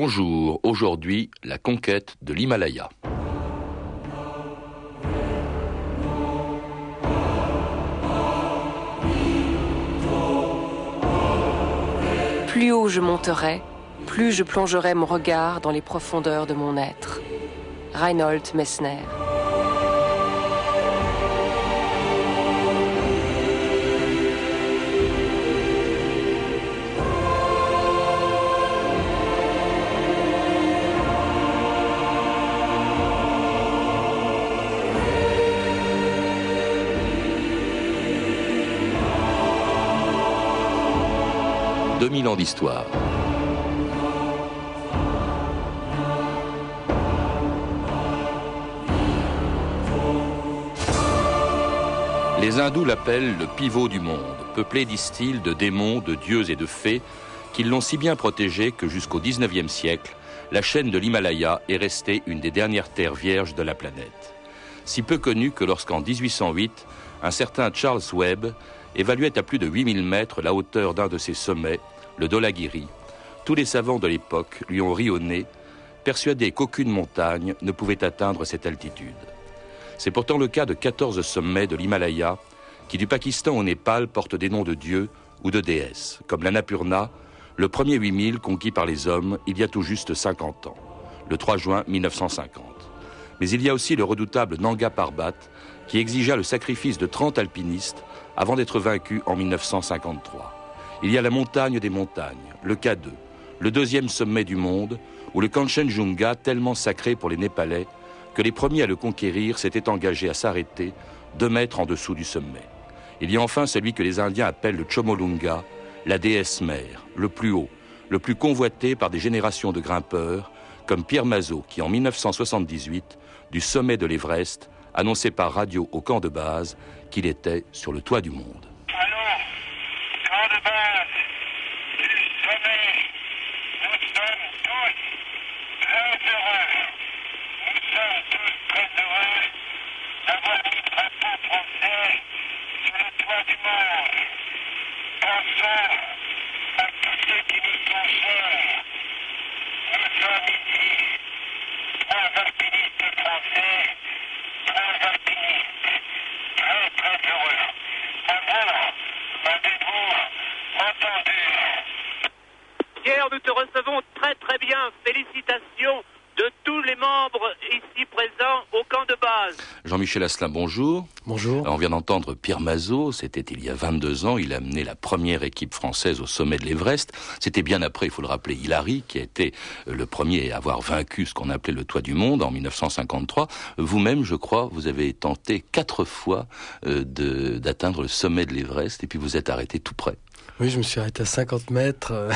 Bonjour, aujourd'hui la conquête de l'Himalaya. Plus haut je monterai, plus je plongerai mon regard dans les profondeurs de mon être. Reinhold Messner. 2000 ans d'histoire. Les hindous l'appellent le pivot du monde, peuplé, disent-ils, de démons, de dieux et de fées, qu'ils l'ont si bien protégé que jusqu'au XIXe siècle, la chaîne de l'Himalaya est restée une des dernières terres vierges de la planète. Si peu connue que lorsqu'en 1808, un certain Charles Webb évaluait à plus de 8000 mètres la hauteur d'un de ses sommets, le Dolagiri, tous les savants de l'époque lui ont ri au nez, persuadés qu'aucune montagne ne pouvait atteindre cette altitude. C'est pourtant le cas de 14 sommets de l'Himalaya qui, du Pakistan au Népal, portent des noms de dieux ou de déesses, comme l'Annapurna, le premier 8000 conquis par les hommes il y a tout juste 50 ans, le 3 juin 1950. Mais il y a aussi le redoutable Nanga Parbat, qui exigea le sacrifice de 30 alpinistes avant d'être vaincu en 1953. Il y a la montagne des montagnes, le K2, le deuxième sommet du monde, où le Kanchenjunga, tellement sacré pour les Népalais, que les premiers à le conquérir s'étaient engagés à s'arrêter deux mètres en dessous du sommet. Il y a enfin celui que les Indiens appellent le Chomolunga, la déesse mère, le plus haut, le plus convoité par des générations de grimpeurs, comme Pierre Mazot, qui en 1978, du sommet de l'Everest, annonçait par radio au camp de base qu'il était sur le toit du monde. nous te recevons très très bien. Félicitations de tous les membres ici présents au camp de base. Jean-Michel Asselin, bonjour. Bonjour. on vient d'entendre Pierre Mazot, c'était il y a 22 ans, il a amené la première équipe française au sommet de l'Everest. C'était bien après, il faut le rappeler, Hilary, qui a été euh, le premier à avoir vaincu ce qu'on appelait le toit du monde en 1953. Vous-même, je crois, vous avez tenté quatre fois euh, d'atteindre le sommet de l'Everest et puis vous êtes arrêté tout près. Oui, je me suis arrêté à 50 mètres, euh,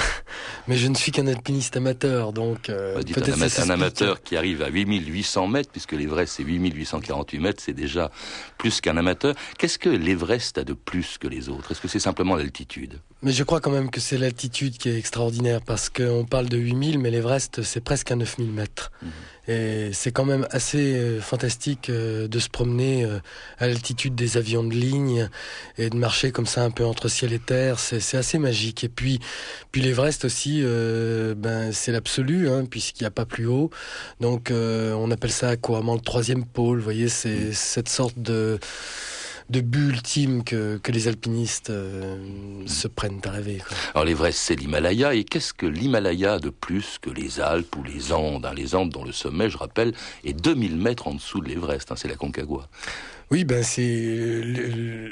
mais je ne suis qu'un alpiniste amateur, donc euh, peut-être un, amateur qui arrive à 8800 mètres, puisque l'Everest c'est 8848 mètres, c'est déjà plus qu'un amateur. Qu'est-ce que l'Everest a de plus que les autres? Est-ce que c'est simplement l'altitude? Mais je crois quand même que c'est l'altitude qui est extraordinaire, parce qu'on parle de 8000, mais l'Everest c'est presque à 9000 mètres. Mhm. Et c'est quand même assez euh, fantastique euh, de se promener euh, à l'altitude des avions de ligne et de marcher comme ça un peu entre ciel et terre. C'est assez magique. Et puis, puis l'Everest aussi, ben c'est l'absolu, hein, puisqu'il n'y a pas plus haut. Donc, on appelle ça couramment le troisième pôle. Vous voyez, c'est mm. cette sorte de de but ultime que, que les alpinistes euh, se prennent à rêver. Alors l'Everest, c'est l'Himalaya. Et qu'est-ce que l'Himalaya de plus que les Alpes ou les Andes? Hein, Les Andes dont le sommet, je rappelle, est 2000 mètres en dessous de l'Everest. Hein, c'est la Concagua. Oui, ben c'est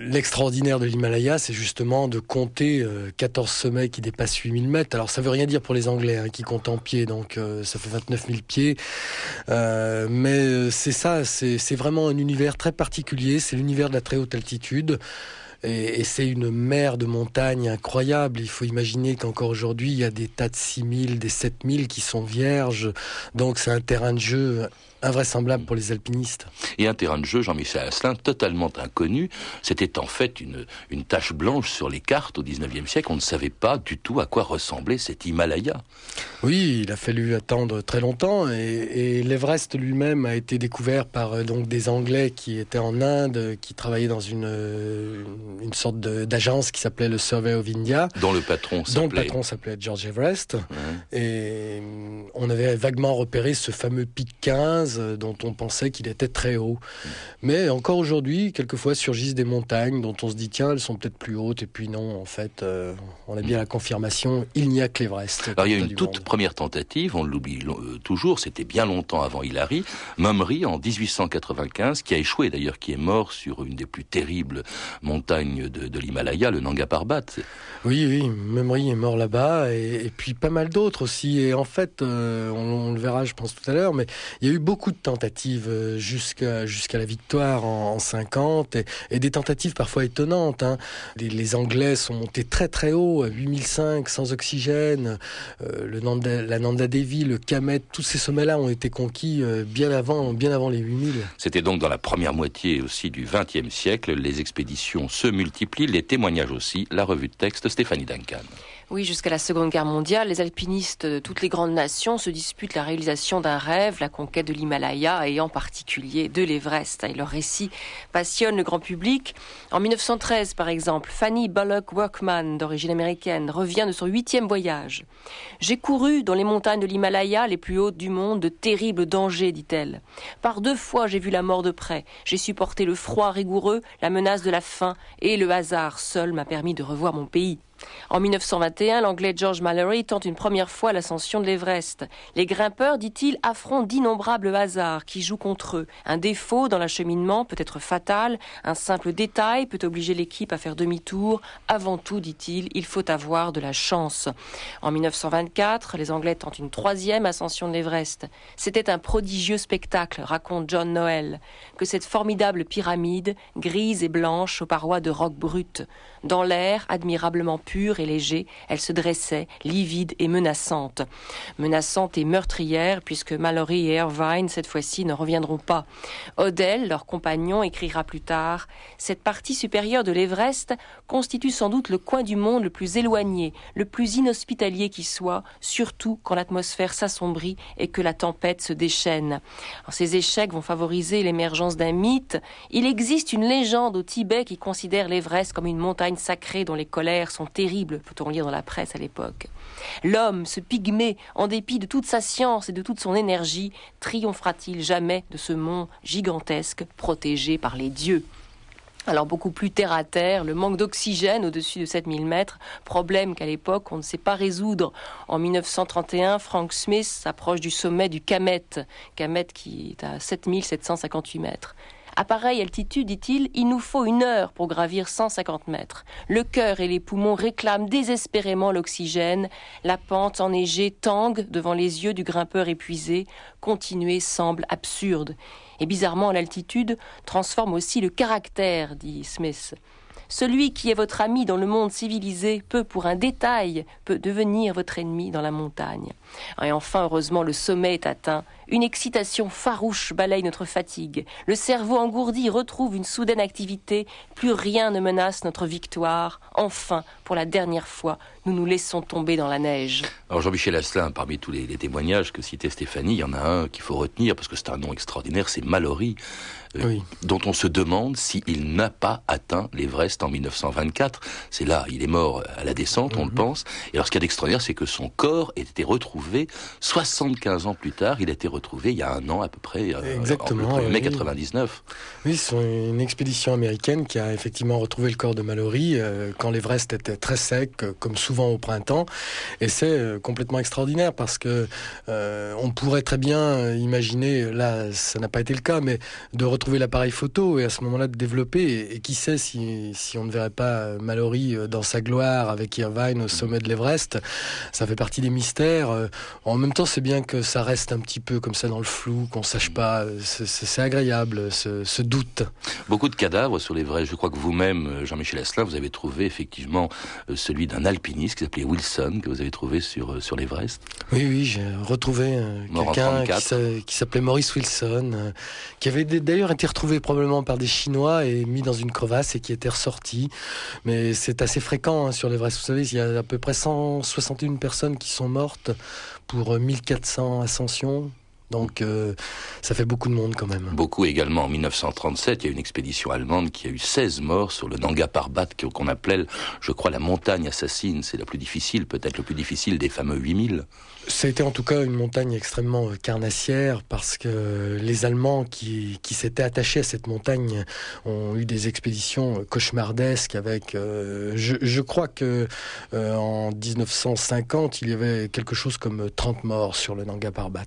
l'extraordinaire de l'Himalaya, c'est justement de compter 14 euh, sommets qui dépassent 8000 mètres. Alors ça veut rien dire pour les Anglais hein, qui comptent en pieds, donc euh, ça fait 29 000 pieds. Euh, mais c'est ça, c'est vraiment un univers très particulier. C'est l'univers de la très haute altitude. Et, c'est une mer de montagnes incroyable. Il faut imaginer qu'encore aujourd'hui, il y a des tas de 6000, des 7000 qui sont vierges. Donc c'est un terrain de jeu invraisemblable pour les alpinistes. Et un terrain de jeu, Jean-Michel Asselin, totalement inconnu. C'était en fait une, une tache blanche sur les cartes au 19e siècle. On ne savait pas du tout à quoi ressemblait cet Himalaya. Oui, il a fallu attendre très longtemps et, l'Everest lui-même a été découvert par euh, donc des Anglais qui étaient en Inde, qui travaillaient dans une, euh, une sorte d'agence qui s'appelait le Survey of India. Dont le patron s'appelait... Dont le patron s'appelait George Everest. Et on avait vaguement repéré ce fameux pic 15 dont on pensait qu'il était très haut. Mais encore aujourd'hui, quelquefois surgissent des montagnes dont on se dit tiens, elles sont peut-être plus hautes, et puis non, en fait, on a bien la confirmation, il n'y a que l'Everest. Alors il y a une toute première tentative, on l'oublie toujours, c'était bien longtemps avant Hillary, Mumry en 1895, qui a échoué d'ailleurs, qui est mort sur une des plus terribles montagnes de, l'Himalaya, le Nanga Parbat. Oui, oui, Mumry est mort là-bas, et, puis pas mal d'autres aussi. Et en fait, euh, on, le verra, je pense tout à l'heure, mais il y a eu beaucoup de tentatives euh, jusqu'à la victoire en, 50, et, des tentatives parfois étonnantes. Hein. Les, Anglais sont montés très très haut, à 8005, sans oxygène. Euh, le Nanda, la Nanda Devi, le Kamet, tous ces sommets-là ont été conquis bien avant, bien avant les 8000. C'était donc dans la première moitié aussi du XXe siècle. Les expéditions se multiplient, les témoignages aussi. La revue de texte Stéphanie Duncan. Oui, jusqu'à la Seconde Guerre mondiale, les alpinistes de toutes les grandes nations se disputent la réalisation d'un rêve, la conquête de l'Himalaya et en particulier de l'Everest. Et leur récit passionne le grand public. En 1913, par exemple, Fanny Bullock Workman, d'origine américaine, revient de son huitième voyage. J'ai couru dans les montagnes de l'Himalaya, les plus hautes du monde, de terribles dangers, dit-elle. Par deux fois, j'ai vu la mort de près. J'ai supporté le froid rigoureux, la menace de la faim, et le hasard seul m'a permis de revoir mon pays. En 1921, l'anglais George Mallory tente une première fois l'ascension de l'Everest. Les grimpeurs, dit-il, affrontent d'innombrables hasards qui jouent contre eux. Un défaut dans l'acheminement peut être fatal, un simple détail peut obliger l'équipe à faire demi-tour. Avant tout, dit-il, il faut avoir de la chance. En 1924, les Anglais tentent une troisième ascension de l'Everest. C'était un prodigieux spectacle, raconte John Noel, que cette formidable pyramide, grise et blanche aux parois de roc brut. Dans l'air, admirablement pur et léger, elle se dressait, livide et menaçante. Menaçante et meurtrière, puisque Mallory et Irvine, cette fois-ci, ne reviendront pas. Odell, leur compagnon, écrira plus tard Cette partie supérieure de l'Everest constitue sans doute le coin du monde le plus éloigné, le plus inhospitalier qui soit, surtout quand l'atmosphère s'assombrit et que la tempête se déchaîne. ces échecs vont favoriser l'émergence d'un mythe. Il existe une légende au Tibet qui considère l'Everest comme une montagne sacrée dont les colères sont terribles, peut-on lire dans la presse à l'époque. L'homme, ce pygmée, en dépit de toute sa science et de toute son énergie, triomphera-t-il jamais de ce mont gigantesque protégé par les dieux? Alors beaucoup plus terre à terre, le manque d'oxygène au-dessus de 7000 mètres, problème qu'à l'époque on ne sait pas résoudre. En 1931, Frank Smith s'approche du sommet du Kamet, Kamet qui est à 7758 mètres. À pareille altitude, dit-il, il nous faut une heure pour gravir 150 mètres. Le cœur et les poumons réclament désespérément l'oxygène. La pente enneigée tangue devant les yeux du grimpeur épuisé. Continuer semble absurde. Et bizarrement, l'altitude transforme aussi le caractère, dit Smith. Celui qui est votre ami dans le monde civilisé peut, pour un détail, peut devenir votre ennemi dans la montagne. Et enfin, heureusement, le sommet est atteint. Une excitation farouche balaye notre fatigue. Le cerveau engourdi retrouve une soudaine activité. Plus rien ne menace notre victoire. Enfin, pour la dernière fois, nous nous laissons tomber dans la neige. Alors Jean-Michel Asselin, parmi tous les, témoignages que citait Stéphanie, il y en a un qu'il faut retenir parce que c'est un nom extraordinaire, c'est Mallory, euh, dont on se demande s'il n'a pas atteint l'Everest en 1924. C'est là, il est mort à la descente, on le mhm. pense. Et alors ce qu'il y a d'extraordinaire, c'est que son corps ait été retrouvé 75 ans plus tard. Il a été retrouvé il y a un an à peu près, euh, Exactement, en mai 99. Oui, c'est une expédition américaine qui a effectivement retrouvé le corps de Mallory euh, quand l'Everest était très sec, comme souvent au printemps. Et c'est complètement extraordinaire parce que on pourrait très bien imaginer, là ça n'a pas été le cas, mais de trouver l'appareil photo et à ce moment-là de développer. Et, qui sait si, si, on ne verrait pas Mallory euh, dans sa gloire avec Irvine au sommet de l'Everest. Ça fait partie des mystères. Euh, en même temps, c'est bien que ça reste un petit peu comme ça dans le flou, qu'on sache pas. C'est agréable, ce, doute. Beaucoup de cadavres sur l'Everest. Je crois que vous-même, euh, Jean-Michel Asselin, vous avez trouvé effectivement celui d'un alpiniste qui s'appelait Wilson, que vous avez trouvé sur, sur l'Everest. Oui, oui, j'ai retrouvé quelqu'un qui s'appelait Maurice Wilson, qui avait d'ailleurs été retrouvé probablement par des Chinois et mis dans une crevasse et qui était ressorti. Mais c'est assez fréquent hein, sur l'Everest. Vous savez, il y a à peu près 161 personnes qui sont mortes pour 1400 euh, ascensions. Donc euh, ça fait beaucoup de monde quand même. Beaucoup également. En 1937, il y a une expédition allemande qui a eu 16 morts sur le Nanga Parbat, qu'on appelait, je crois, la montagne assassine. C'est la plus difficile, peut-être le plus difficile des fameux 8000. Ça a été en tout cas une montagne extrêmement euh, carnassière parce que les Allemands qui, qui s'étaient attachés à cette montagne ont eu des expéditions cauchemardesques avec, euh, je, je, crois que en 1950, il y avait quelque chose comme 30 morts sur le Nanga Parbat.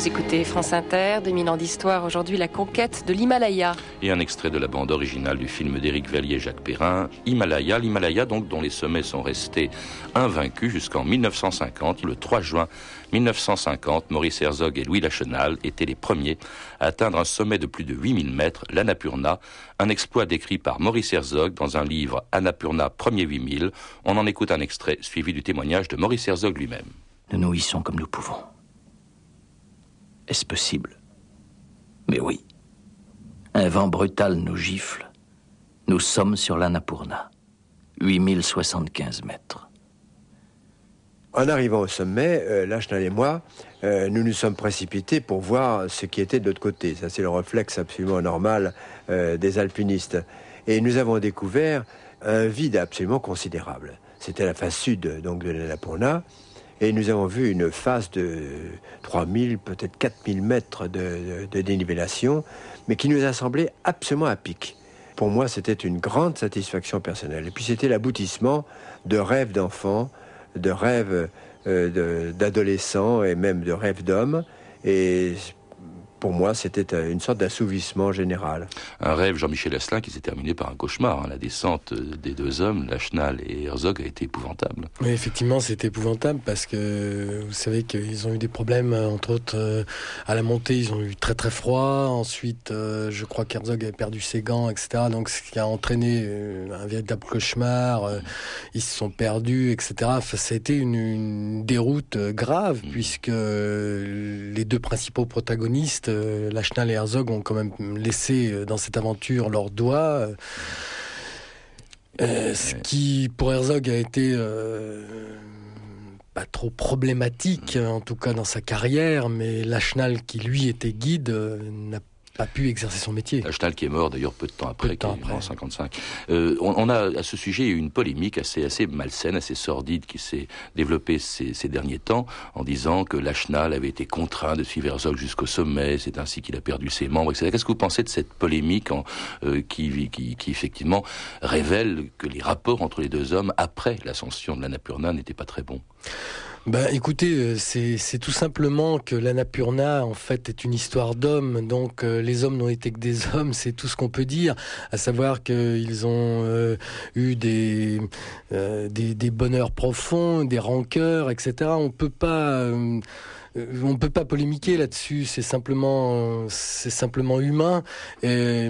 France Inter, 2000 ans d'histoire, aujourd'hui la conquête de l'Himalaya. Et un extrait de la bande originale du film d'Éric Verlier et Jacques Perrin, Himalaya, l'Himalaya donc dont les sommets sont restés invaincus jusqu'en 1950. Le 3 juin 1950, Maurice Herzog et Louis Lachenal étaient les premiers à atteindre un sommet de plus de 8000 mètres, l'Annapurna, un exploit décrit par Maurice Herzog dans un livre Annapurna premier 8000. On en écoute un extrait suivi du témoignage de Maurice Herzog lui-même. Nous nous hissons comme nous pouvons. Est-ce possible? Mais oui. Un vent brutal nous gifle. Nous sommes sur l'Annapurna. 8075 mètres. En arrivant au sommet, euh, Lachenal et moi, euh, nous nous sommes précipités pour voir ce qui était de l'autre côté. Ça, c'est le réflexe absolument normal euh, des alpinistes. Et nous avons découvert un vide absolument considérable. C'était la face sud donc de l'Annapurna. Et nous avons vu une phase de 3000, peut-être 4000 mètres de, dénivellation, mais qui nous a semblé absolument à pic. Pour moi, c'était une grande satisfaction personnelle. Et puis c'était l'aboutissement de rêves d'enfants, de rêves euh, d'adolescents et même de rêves d'hommes. Pour moi, c'était euh, une sorte d'assouvissement général. Un rêve, Jean-Michel Asselin, qui s'est terminé par un cauchemar. Hein. La descente des deux hommes, Lachenal et Herzog, a été épouvantable. Oui, effectivement, c'était épouvantable parce que vous savez qu'ils ont eu des problèmes, euh, entre autres, euh, à la montée, ils ont eu très très froid. Ensuite, je crois qu'Herzog avait perdu ses gants, etc. Donc, ce qui a entraîné un véritable cauchemar. Ils se sont perdus, etc. Enfin, ça a été une, déroute grave mmh. puisque les deux principaux protagonistes euh, Lachenal et Herzog ont quand même laissé euh, dans cette aventure leurs doigts. Euh, ce qui, pour Herzog, a été pas trop problématique, en tout cas dans sa carrière, mais Lachenal, qui lui était guide, n'a a pu exercer son métier. Lachenal qui est mort d'ailleurs peu de temps après, temps après. en 55. Euh, on, a à ce sujet eu une polémique assez, assez malsaine, assez sordide qui s'est développée ces, ces, derniers temps en disant que Lachenal avait été contraint de suivre Herzog jusqu'au sommet, c'est ainsi qu'il a perdu ses membres, etc. Qu'est-ce que vous pensez de cette polémique en, euh, qui, qui, qui, effectivement révèle que les rapports entre les deux hommes après l'ascension de l'Annapurna n'étaient pas très bons? Ben, écoutez, euh, c'est tout simplement que l'Annapurna, en fait, est une histoire d'hommes. Donc, euh, les hommes n'ont été que des hommes, c'est tout ce qu'on peut dire. À savoir qu'ils ont euh, eu des, des, des bonheurs profonds, des rancœurs, etc. On peut pas euh, on ne peut pas polémiquer là-dessus. C'est simplement, c'est simplement humain. Et,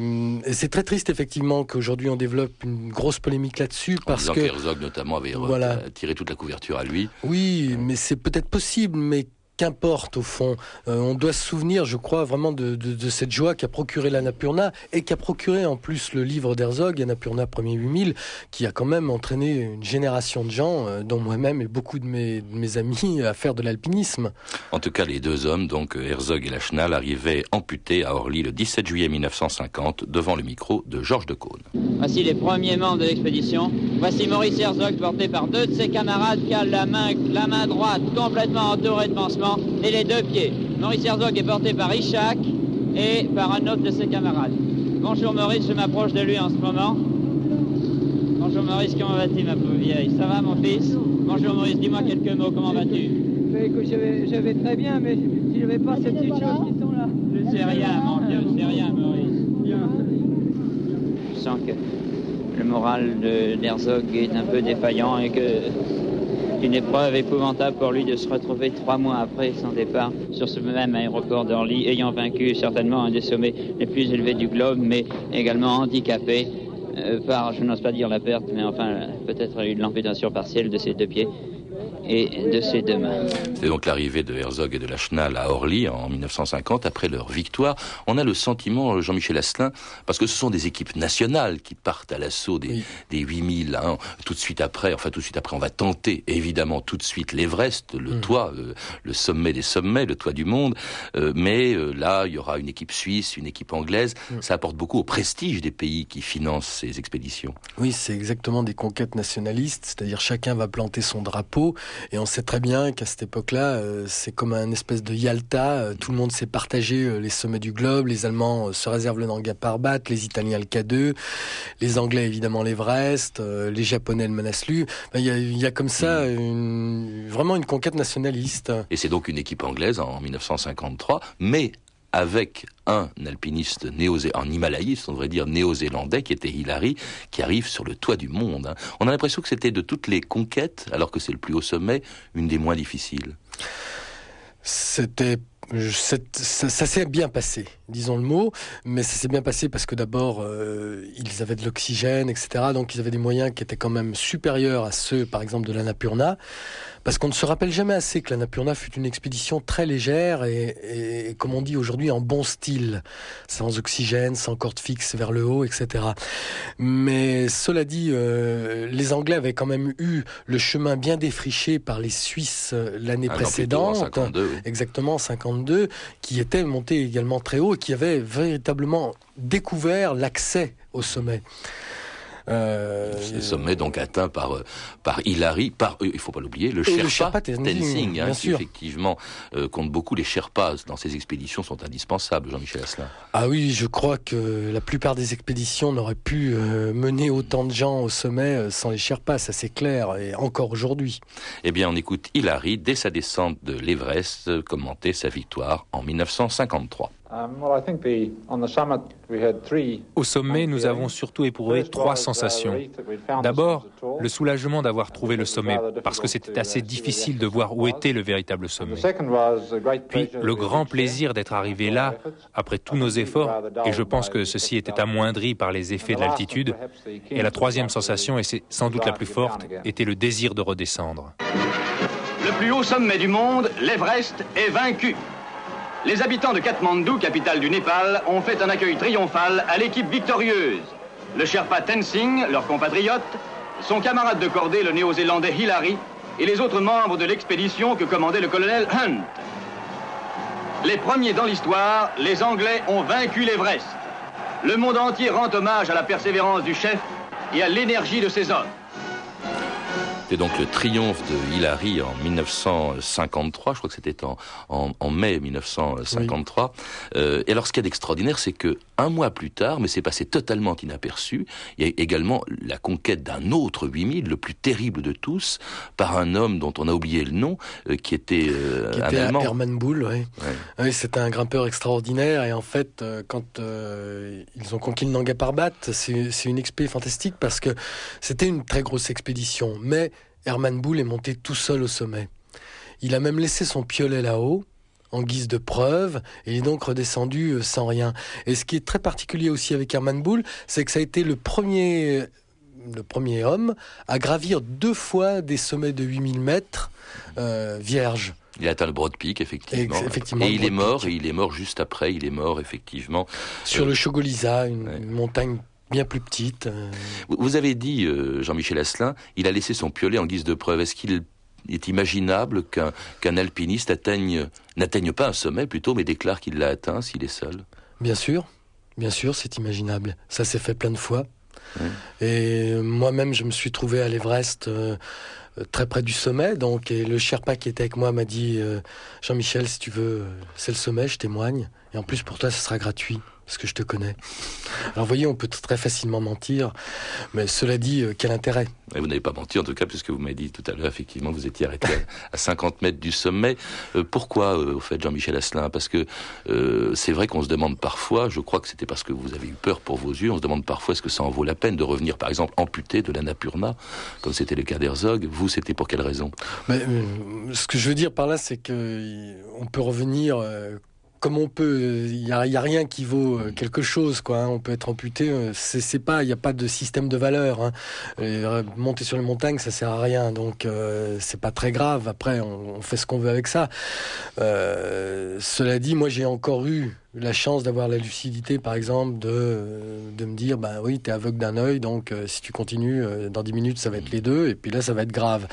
c'est très triste effectivement qu'aujourd'hui on développe une grosse polémique là-dessus parce que Herzog notamment avait voilà. tiré toute la couverture à lui. Oui, mais c'est peut-être possible, mais qu'importe au fond. Euh, on doit se souvenir, je crois, vraiment de, cette joie qu'a procuré l'Annapurna et qu'a procuré en plus le livre d'Herzog, Annapurna premier 8000, qui a quand même entraîné une génération de gens, euh, dont moi-même et beaucoup de mes, amis, à faire de l'alpinisme. En tout cas, les deux hommes, donc Herzog et Lachenal, arrivaient amputés à Orly le 17 juillet 1950 devant le micro de Georges de Caunes. Voici les premiers membres de l'expédition. Voici Maurice Herzog porté par deux de ses camarades qui a la main, la main droite complètement entourée de pansements et les deux pieds. Maurice Herzog est porté par Ishak et par un autre de ses camarades. Bonjour Maurice, je m'approche de lui en ce moment. Bonjour Maurice, comment vas-tu ma pauvre vieille? Ça va mon fils? Bonjour Maurice, dis-moi quelques mots, comment vas-tu? Écoute, je vais, très bien, mais si je vais pas ces petites choses qui sont là. Je sais rien, mon Dieu, je sais rien Maurice. Bien. Je sens que le moral d'Herzog est un peu défaillant et que une épreuve épouvantable pour lui de se retrouver trois mois après son départ sur ce même aéroport d'Orly, ayant vaincu certainement un des sommets les plus élevés du globe, mais également handicapé euh, par, je n'ose pas dire la perte, mais enfin peut-être une l'amputation partielle de ses deux pieds et de ses deux mains. C'est donc l'arrivée de Herzog et de Lachenal à Orly en 1950, après leur victoire. On a le sentiment, Jean-Michel Asselin, parce que ce sont des équipes nationales qui partent à l'assaut des, des 8000, hein, tout de suite après, enfin tout de suite après, on va tenter évidemment tout de suite l'Everest, le mm. toit, euh, le, sommet des sommets, le toit du monde, euh, mais euh, là, il y aura une équipe suisse, une équipe anglaise, mm. ça apporte beaucoup au prestige des pays qui financent ces expéditions. Oui, c'est exactement des conquêtes nationalistes, c'est-à-dire chacun va planter son drapeau, et on sait très bien qu'à cette époque-là, euh, c'est comme un espèce de Yalta. Euh, tout le monde s'est partagé euh, les sommets du globe. Les Allemands se réservent le Nanga Parbat, les Italiens le K2, les Anglais évidemment l'Everest, les Japonais le Manaslu. Il y, a, comme ça vraiment une conquête nationaliste. Et c'est donc une équipe anglaise en 1953, mais avec un alpiniste néo en Himalayiste, on devrait dire néo-zélandais, qui était Hillary, qui arrive sur le toit du monde. Hein. On a l'impression que c'était de toutes les conquêtes, alors que c'est le plus haut sommet, une des moins difficiles. C'était ça, s'est bien passé, disons le mot, mais ça s'est bien passé parce que d'abord, euh, ils avaient de l'oxygène, etc. Donc ils avaient des moyens qui étaient quand même supérieurs à ceux, par exemple, de l'Annapurna. Parce qu'on ne se rappelle jamais assez que l'Annapurna fut une expédition très légère et, comme on dit aujourd'hui, en bon style, sans oxygène, sans corde fixe vers le haut, etc. Mais cela dit, euh, les Anglais avaient quand même eu le chemin bien défriché par les Suisses euh, l'année ah précédente, 52, exactement 52, qui étaient montés également très haut et qui avaient véritablement découvert l'accès au sommet. Euh, Ces sommets donc atteints par euh, par Hilary, par euh, il faut pas l'oublier, le Sherpa, Tenzing, hein, qui effectivement euh, compte beaucoup. Les Sherpas dans ces expéditions sont indispensables, Jean-Michel Asselin. Ah oui, je crois que la plupart des expéditions n'auraient pu mener autant de gens au sommet sans les Sherpas, ça c'est clair, et encore aujourd'hui. Eh bien, on écoute Hilary dès sa descente de l'Everest commenter sa victoire en 1953. Au sommet, nous avons surtout éprouvé trois sensations. D'abord, le soulagement d'avoir trouvé le sommet, parce que c'était assez difficile de voir où était le véritable sommet. Puis, le grand plaisir d'être arrivé là, après tous nos efforts, et je pense que ceci était amoindri par les effets de l'altitude. Et la troisième sensation, et c'est sans doute la plus forte, était le désir de redescendre. Le plus haut sommet du monde, l'Everest, est vaincu. Les habitants de Katmandou, capitale du Népal, ont fait un accueil triomphal à l'équipe victorieuse. Le Sherpa Tenzing, leur compatriote, son camarade de cordée, le néo-zélandais Hillary, et les autres membres de l'expédition que commandait le colonel Hunt. Les premiers dans l'histoire, les Anglais ont vaincu l'Everest. Le monde entier rend hommage à la persévérance du chef et à l'énergie de ses hommes. C'était donc le triomphe de Hillary en 1953, je crois que c'était en, mai 1953. Euh, et alors ce qu'il y a d'extraordinaire, c'est que un mois plus tard, mais c'est passé totalement inaperçu, il y a également la conquête d'un autre 8000, le plus terrible de tous, par un homme dont on a oublié le nom, euh, qui était euh, qui un était Allemand. Hermann Bull, oui. oui c'était un grimpeur extraordinaire, et en fait, quand ils ont conquis le Nanga Parbat, c'est une expé fantastique parce que c'était une très grosse expédition, mais Herman Bull est monté tout seul au sommet. Il a même laissé son piolet là-haut, en guise de preuve, et il est donc redescendu euh, sans rien. Et ce qui est très particulier aussi avec Herman Bull, c'est que ça a été le premier le premier homme à gravir deux fois des sommets de 8000 mètres euh, vierges. Il a atteint le Broad Peak, effectivement. et il est mort, et il est mort juste après, il est mort, effectivement. Sur le Chogolisa, une, montagne bien plus petite. Euh. Vous avez dit, Jean-Michel Asselin, il a laissé son piolet en guise de preuve. Est-ce qu'il est imaginable qu'un alpiniste atteigne, n'atteigne pas un sommet plutôt, mais déclare qu'il l'a atteint s'il est seul? Bien sûr, bien sûr, c'est imaginable. Ça s'est fait plein de fois. Et moi-même, je me suis trouvé à l'Everest euh, très près du sommet. Donc, et le Sherpa qui était avec moi m'a dit euh, Jean-Michel, si tu veux, c'est le sommet, je témoigne. Et en plus, pour toi, ce sera gratuit parce que je te connais. Alors, vous voyez, on peut très facilement mentir, mais cela dit, euh, quel intérêt? Vous n'avez pas menti, en tout cas, puisque vous m'avez dit tout à l'heure, effectivement, vous étiez arrêté à 50 mètres du sommet. Euh, pourquoi, euh, au fait, Jean-Michel Asselin? Parce que c'est vrai qu'on se demande parfois, je crois que c'était parce que vous avez eu peur pour vos yeux, on se demande parfois est-ce que ça en vaut la peine de revenir, par exemple, amputé de l'Annapurna, comme c'était le cas d'Herzog. Vous, c'était pour quelle raison? Mais, Ce que je veux dire par là, c'est que on peut revenir comme on peut, il n'y a, rien qui vaut euh, quelque chose, quoi. Hein. On peut être amputé, euh, c'est pas, il n'y a pas de système de valeur. Hein. Euh, monter sur les montagnes, ça sert à rien, donc c'est pas très grave. Après, on, fait ce qu'on veut avec ça. Cela dit, moi, j'ai encore eu la chance d'avoir la lucidité, par exemple, de, me dire, ben oui, tu es aveugle d'un œil, donc si tu continues, dans 10 minutes, ça va être les deux, et puis là, ça va être grave.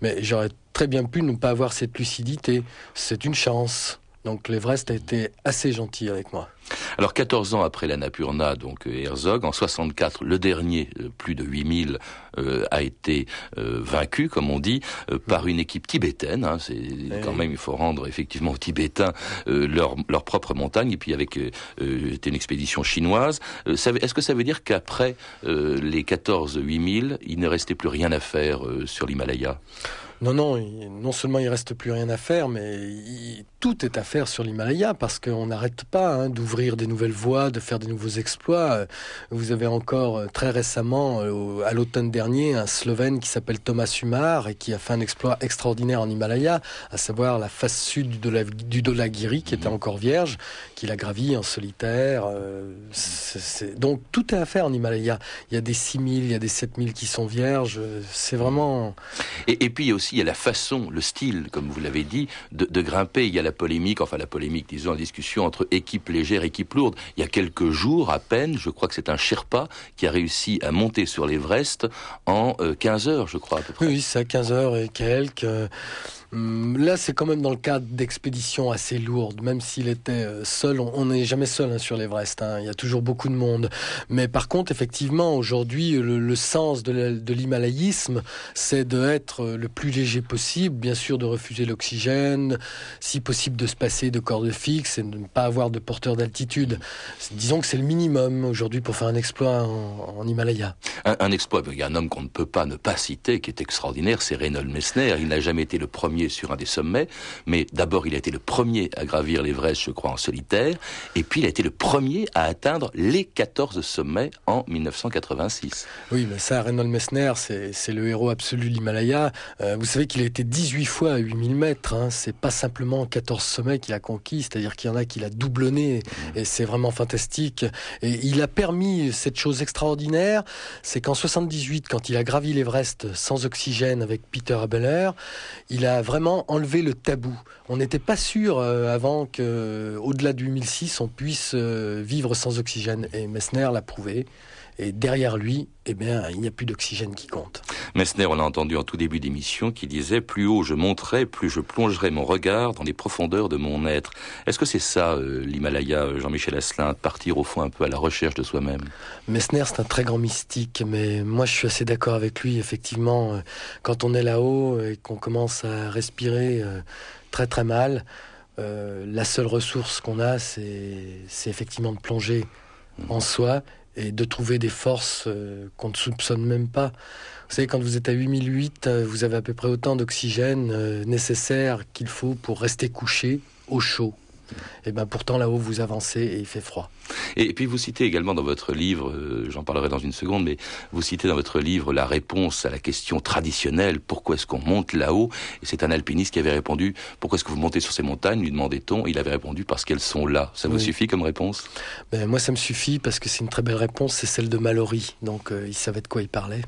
Mais j'aurais très bien pu ne pas avoir cette lucidité. C'est une chance. Donc l'Everest a été assez gentil avec moi. Alors 14 ans après l'Annapurna, donc euh, Herzog, en 64, le dernier, euh, plus de 8000, euh, a été vaincu, comme on dit, par une équipe tibétaine. Hein, c'est quand même, il faut rendre effectivement aux Tibétains leur, leur, propre montagne, et puis avec c'était une expédition chinoise. Est-ce que ça veut dire qu'après les 14 8000, il ne restait plus rien à faire sur l'Himalaya? Non, non, non seulement il reste plus rien à faire, mais tout est à faire sur l'Himalaya parce qu'on n'arrête pas hein, d'ouvrir des nouvelles voies, de faire des nouveaux exploits. Vous avez encore euh, très récemment, euh, à l'automne dernier, un Slovène qui s'appelle Thomas Humar et qui a fait un exploit extraordinaire en Himalaya, à savoir la face sud du Dolagiri qui était encore vierge, qu'il a gravi en solitaire. Euh, donc tout est à faire en Himalaya. Il y a des 6000, il y a des 7000 qui sont vierges. C'est vraiment... Et, et puis aussi il y a la façon, le style, comme vous l'avez dit, de, grimper. Il y a la polémique, enfin la polémique, disons, la discussion entre équipe légère, et équipe lourde. Il y a quelques jours à peine, je crois que c'est un Sherpa qui a réussi à monter sur l'Everest en 15 euh, heures, je crois à peu près. Oui, c'est à 15 heures et quelques. Hum, là, c'est quand même dans le cadre d'expéditions assez lourdes, même s'il était euh, seul. On n'est jamais seul hein, sur l'Everest. Hein. Il y a toujours beaucoup de monde. Mais par contre, effectivement, aujourd'hui, le, sens de l'himalayisme, c'est d'être le plus léger possible, bien sûr, de refuser l'oxygène, si possible de se passer de cordes fixes et de ne pas avoir de porteur d'altitude. Disons que c'est le minimum aujourd'hui pour faire un exploit en, Himalaya. Un, exploit, il y a un homme qu'on ne peut pas ne pas citer, qui est extraordinaire, c'est Reynold Messner. Il n'a jamais été le premier sur un des sommets, mais d'abord il a été le premier à gravir l'Everest, je crois, en solitaire, et puis il a été le premier à atteindre les 14 sommets en 1986. Oui, mais ça, Reynold Messner, c'est le héros absolu de l'Himalaya. Euh, vous savez qu'il a été 18 fois à 8000 mètres, hein. c'est pas simplement 14 sommets qu'il a conquis, c'est-à-dire qu'il y en a qu'il a doublonné, et c'est vraiment fantastique. Et il a permis cette chose extraordinaire, c'est qu'en 78, quand il a gravi l'Everest sans oxygène avec Peter Abeler, il a vraiment enlevé le tabou. On n'était pas sûr euh, avant que, au-delà du 1006, on puisse euh, vivre sans oxygène. Et Messner l'a prouvé. Et derrière lui, eh bien, il n'y a plus d'oxygène qui compte. Messner, on l'a entendu en tout début d'émission, qui disait plus haut je monterai, plus je plongerai mon regard dans les profondeurs de mon être. Est-ce que c'est ça, euh, l'Himalaya, Jean-Michel Asselin, partir au fond un peu à la recherche de soi-même? Messner, c'est un très grand mystique, mais moi je suis assez d'accord avec lui. Effectivement, euh, quand on est là-haut et qu'on commence à respirer euh, très très mal, la seule ressource qu'on a, c'est effectivement de plonger en soi et de trouver des forces euh, qu'on ne soupçonne même pas. Vous savez, quand vous êtes à 8008, euh, vous avez à peu près autant d'oxygène euh, nécessaire qu'il faut pour rester couché au chaud. Et ben pourtant là-haut vous avancez et il fait froid. Et puis vous citez également dans votre livre, euh, j'en parlerai dans une seconde, mais vous citez dans votre livre la réponse à la question traditionnelle pourquoi est-ce qu'on monte là-haut? Et c'est un alpiniste qui avait répondu pourquoi est-ce que vous montez sur ces montagnes? lui demandait-on. Il avait répondu parce qu'elles sont là. Ça vous suffit comme réponse? Ben, Moi ça me suffit parce que c'est une très belle réponse, c'est celle de Mallory. Donc euh, il savait de quoi il parlait.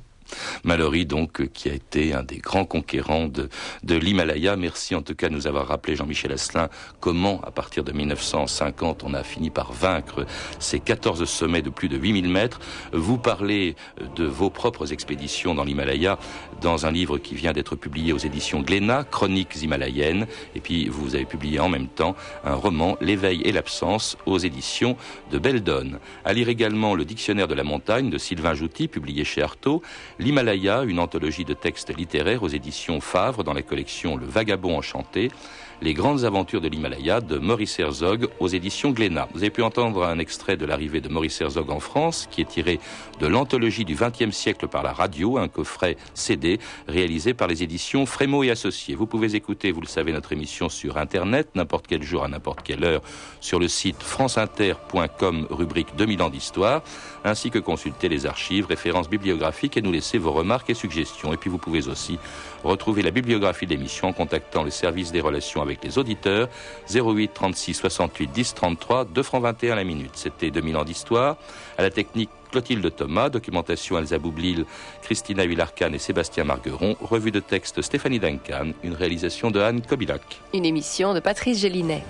Mallory, donc, qui a été un des grands conquérants de, de l'Himalaya. Merci en tout cas de nous avoir rappelé, Jean-Michel Asselin, comment, à partir de 1950, on a fini par vaincre ces 14 sommets de plus de 8000 mètres. Vous parlez de vos propres expéditions dans l'Himalaya dans un livre qui vient d'être publié aux éditions Glénat, Chroniques himalayennes. Et puis, vous avez publié en même temps un roman, L'éveil et l'absence, aux éditions de Beldon. À lire également le Dictionnaire de la montagne de Sylvain Jouty, publié chez Artaud, L'Himalaya, une anthologie de textes littéraires aux éditions Favre dans la collection Le Vagabond Enchanté, les grandes aventures de l'Himalaya de Maurice Herzog aux éditions Glénat. Vous avez pu entendre un extrait de l'arrivée de Maurice Herzog en France qui est tiré de l'anthologie du XXe siècle par la radio, un coffret CD réalisé par les éditions Frémo et Associés. Vous pouvez écouter, vous le savez, notre émission sur Internet, n'importe quel jour, à n'importe quelle heure, sur le site franceinter.com, rubrique 2000 ans d'histoire, ainsi que consulter les archives, références bibliographiques et nous laisser vos remarques et suggestions. Et puis vous pouvez aussi retrouver la bibliographie de l'émission en contactant le service des relations avec les auditeurs 08 36 68 10 33 2 francs 21 la minute. C'était 2000 ans d'histoire. À la technique Clotilde Thomas, documentation Elsa Boublil, Christina Huillarcan et Sébastien Margueron, revue de texte Stéphanie Duncan, une réalisation de Anne Kobilac. Une émission de Patrice Gélinet.